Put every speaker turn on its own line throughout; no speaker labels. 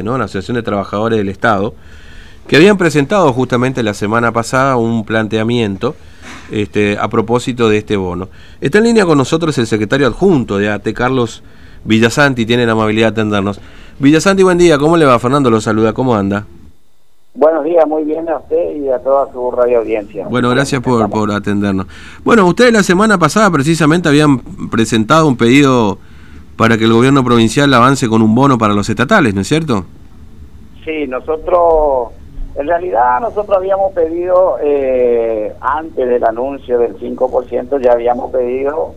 ¿no? la Asociación de Trabajadores del Estado, que habían presentado justamente la semana pasada un planteamiento este, a propósito de este bono. Está en línea con nosotros el secretario adjunto de AT, Carlos Villasanti, tiene la amabilidad de atendernos. Villasanti, buen día, ¿cómo le va? Fernando lo saluda, ¿cómo anda?
Buenos días, muy bien a usted y a toda su radio audiencia.
Bueno, gracias por, por atendernos. Bueno, ustedes la semana pasada precisamente habían presentado un pedido para que el gobierno provincial avance con un bono para los estatales, ¿no es cierto?
Sí, nosotros, en realidad nosotros habíamos pedido, eh, antes del anuncio del 5%, ya habíamos pedido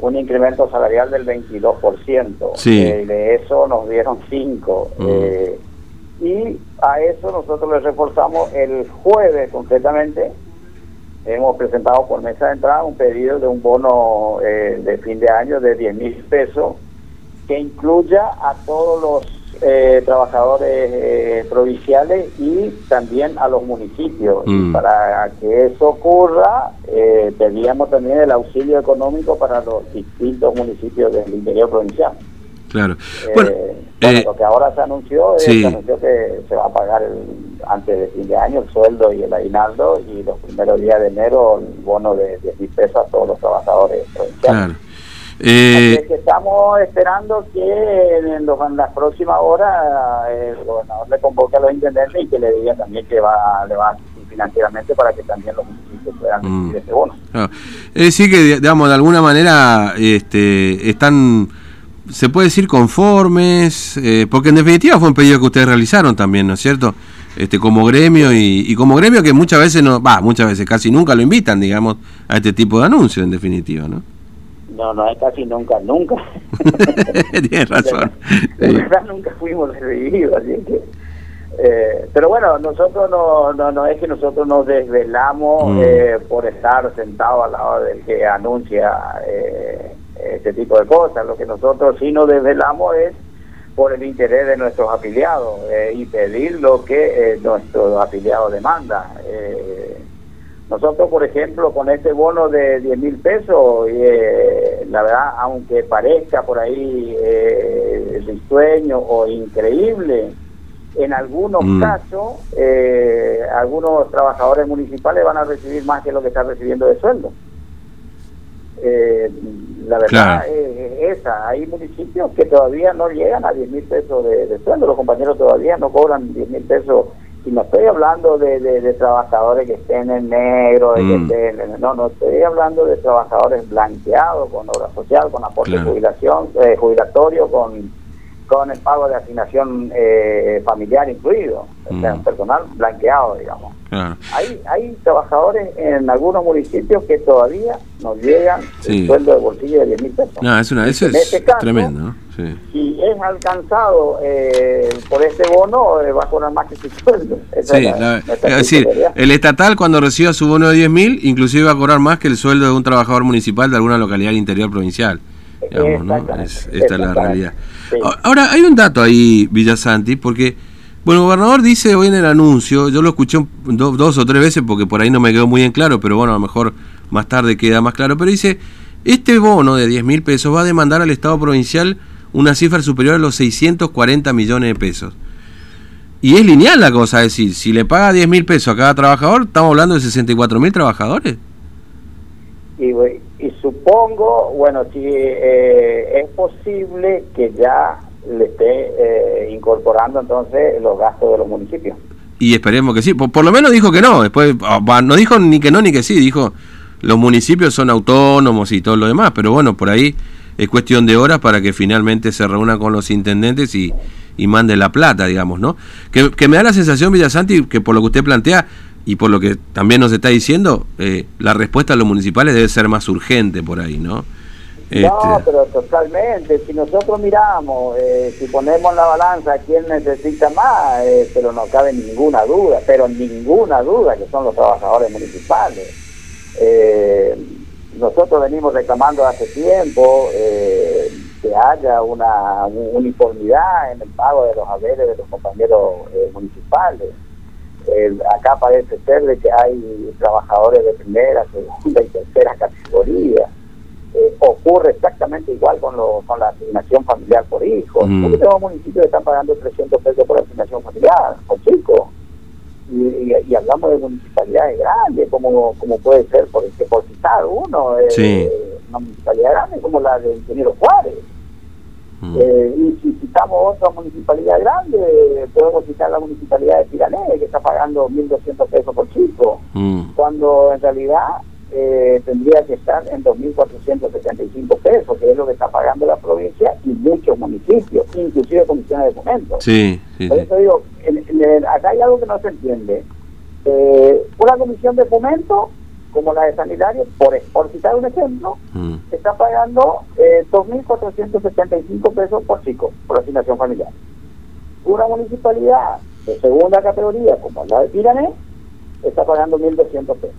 un incremento salarial del 22%.
Sí.
Eh, de eso nos dieron 5%.
Mm.
Eh, y a eso nosotros le reforzamos el jueves concretamente. Hemos presentado por mesa de entrada un pedido de un bono eh, de fin de año de 10 mil pesos que incluya a todos los eh, trabajadores eh, provinciales y también a los municipios.
Mm.
Y para que eso ocurra, eh, pedíamos también el auxilio económico para los distintos municipios del interior provincial.
Claro.
Eh,
Bueno,
bueno,
eh,
lo que ahora se anunció es
sí.
se anunció que se va a pagar el- antes de fin de año el sueldo y el aguinaldo y los primeros días de enero el bono de 10 mil pesos a todos los trabajadores provinciales.
claro. Eh,
estamos esperando que en, los- en las próximas horas eh, el gobernador le convoque a los intendentes y que le diga también que va, le va a asistir financieramente para que también los municipios puedan
Mm.
recibir ese bono.
claro. es decir que, digamos, de alguna manera este, están, se puede decir, conformes, eh, porque en definitiva fue un pedido que ustedes realizaron también, ¿no es cierto? Este, como gremio y, y como gremio que muchas veces no, va, muchas veces casi nunca lo invitan, digamos, a este tipo de anuncios, en definitiva, ¿no?
No, no es casi nunca, nunca.
Tienes razón.
De
Sí.
verdad nunca fuimos recibidos, así que... eh, pero bueno, nosotros no, no, no es que nosotros nos desvelamos
Mm.
eh, por estar sentados al lado del que anuncia eh, este tipo de cosas. Lo que nosotros sí nos desvelamos es por el interés de nuestros afiliados eh, y pedir lo que eh, nuestros afiliados demandan. Nosotros, por ejemplo, con este bono de 10 mil pesos, eh, la verdad, aunque parezca por ahí eh, risueño o increíble, en algunos
Mm.
casos, eh, algunos trabajadores municipales van a recibir más que lo que están recibiendo de sueldo. Eh, la verdad
Claro.
es esa. Hay municipios que todavía no llegan a 10 mil pesos de, de sueldo. Los compañeros todavía no cobran 10 mil pesos. Y no estoy hablando de, de- de trabajadores que estén en negro, de que
Mm.
estén en- no, no estoy hablando de trabajadores blanqueados con obra social, con aporte
Claro.
de jubilación, eh, jubilatorio, con, con el pago de asignación eh, familiar incluido, o sea,
Mm.
personal blanqueado, digamos.
Claro.
Hay, hay trabajadores en algunos municipios que todavía no llegan
Sí.
el sueldo de bolsillo de 10 mil pesos.
No, es una, eso
En
es
este caso,
tremendo. Sí.
Si es alcanzado eh, por este bono, eh, va a cobrar más que su sueldo. Esa
Sí,
es la-
la-
nuestra
es decir, el estatal cuando reciba su bono de 10.000, inclusive va a cobrar más que el sueldo de un trabajador municipal de alguna localidad interior provincial. Digamos, ¿no?
Exactamente,
Es- esta es la realidad.
Sí.
Ahora, hay un dato ahí, Villasanti, porque, bueno, el gobernador dice hoy en el anuncio, yo lo escuché un- do- dos o tres veces porque por ahí no me quedó muy en claro, pero bueno, a lo mejor más tarde queda más claro, pero dice, este bono de 10 mil pesos va a demandar al Estado provincial una cifra superior a los 640 millones de pesos. Y es lineal la cosa, es decir, si le paga 10 mil pesos a cada trabajador, estamos hablando de 64 mil trabajadores.
Y, y supongo, bueno, si eh, es posible que ya le esté eh, incorporando entonces los gastos de los municipios.
Y esperemos que sí. Por, por lo menos dijo que no. Después ah, no dijo ni que no ni que sí. Dijo los municipios son autónomos y todo lo demás. Pero bueno, por ahí es cuestión de horas para que finalmente se reúna con los intendentes y, y mande la plata, digamos, ¿no? Que, que me da la sensación, Villasanti, que por lo que usted plantea y por lo que también nos está diciendo, eh, la respuesta a los municipales debe ser más urgente por ahí, ¿no?
No,
Este,
pero totalmente. Si nosotros miramos, eh, si ponemos la balanza quién necesita más, eh, pero no cabe ninguna duda, pero ninguna duda que son los trabajadores municipales. Eh, nosotros venimos reclamando hace tiempo eh, que haya una uniformidad en el pago de los haberes de los compañeros municipales. Eh, acá parece ser de que hay trabajadores de primera, segunda y tercera categoría eh, ocurre exactamente igual con, lo, con la asignación familiar por hijo.
Mm.
Porque tenemos municipios que están pagando 300 pesos por asignación familiar, por chico. Y, y- y hablamos de municipalidades grandes, como, como puede ser, por, por citar uno, eh,
Sí.
una municipalidad grande como la de Ingeniero Juárez.
Mm.
Eh, y si citamos otra municipalidad grande, podemos citar la municipalidad de Tirané, que está pagando 1.200 pesos por chico,
Mm.
cuando en realidad eh, tendría que estar en 2.475 pesos, que es lo que está pagando la provincia y muchos municipios, inclusive comisiones de momento.
Sí, sí,
Por
sí.
eso digo, en- en el- acá hay algo que no se entiende. Eh, una comisión de fomento, como la de sanitario, por, por citar un ejemplo,
Mm.
está pagando eh, 2.475 pesos por chico, por asignación familiar. Una municipalidad de segunda categoría, como la de Pirané, está pagando 1.200 pesos.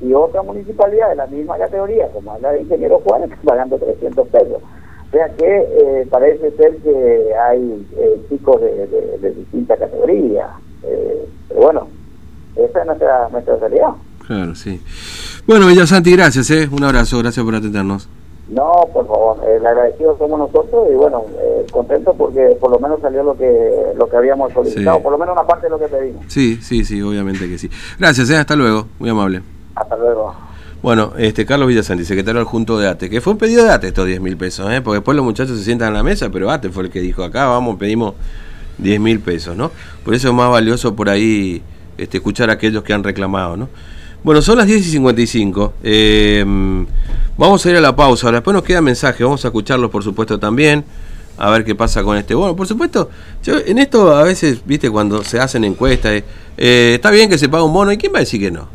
Y otra municipalidad de la misma categoría, como la de Ingeniero Juárez, está pagando 300 pesos. O sea que eh, parece ser que hay eh, chicos de, de- de distintas categorías. Eh, pero bueno, esa es nuestra, nuestra realidad.
Claro, sí. Bueno, Villasanti, gracias, ¿eh? Un abrazo, gracias por atendernos.
No, por favor, el agradecido somos nosotros y bueno, eh, contentos porque por lo menos salió lo que lo que habíamos solicitado,
Sí.
por lo menos una parte de lo que pedimos.
Sí, sí, sí, obviamente que sí. Gracias, ¿eh? Hasta luego, muy amable.
Hasta luego.
Bueno, este Carlos Villasanti, secretario adjunto de ATE, que fue un pedido de ATE estos 10 mil pesos, ¿eh? porque después los muchachos se sientan en la mesa, pero ATE fue el que dijo, acá vamos, pedimos 10 mil pesos, ¿no? Por eso es más valioso por ahí este, escuchar a aquellos que han reclamado, ¿no? Bueno, son las 10 y 55. eh, vamos a ir a la pausa, ahora después nos queda mensaje, vamos a escucharlos por supuesto también, a ver qué pasa con este bono. Por supuesto, yo en esto a veces, viste, cuando se hacen encuestas, eh, eh, está bien que se pague un bono, ¿y quién va a decir que no?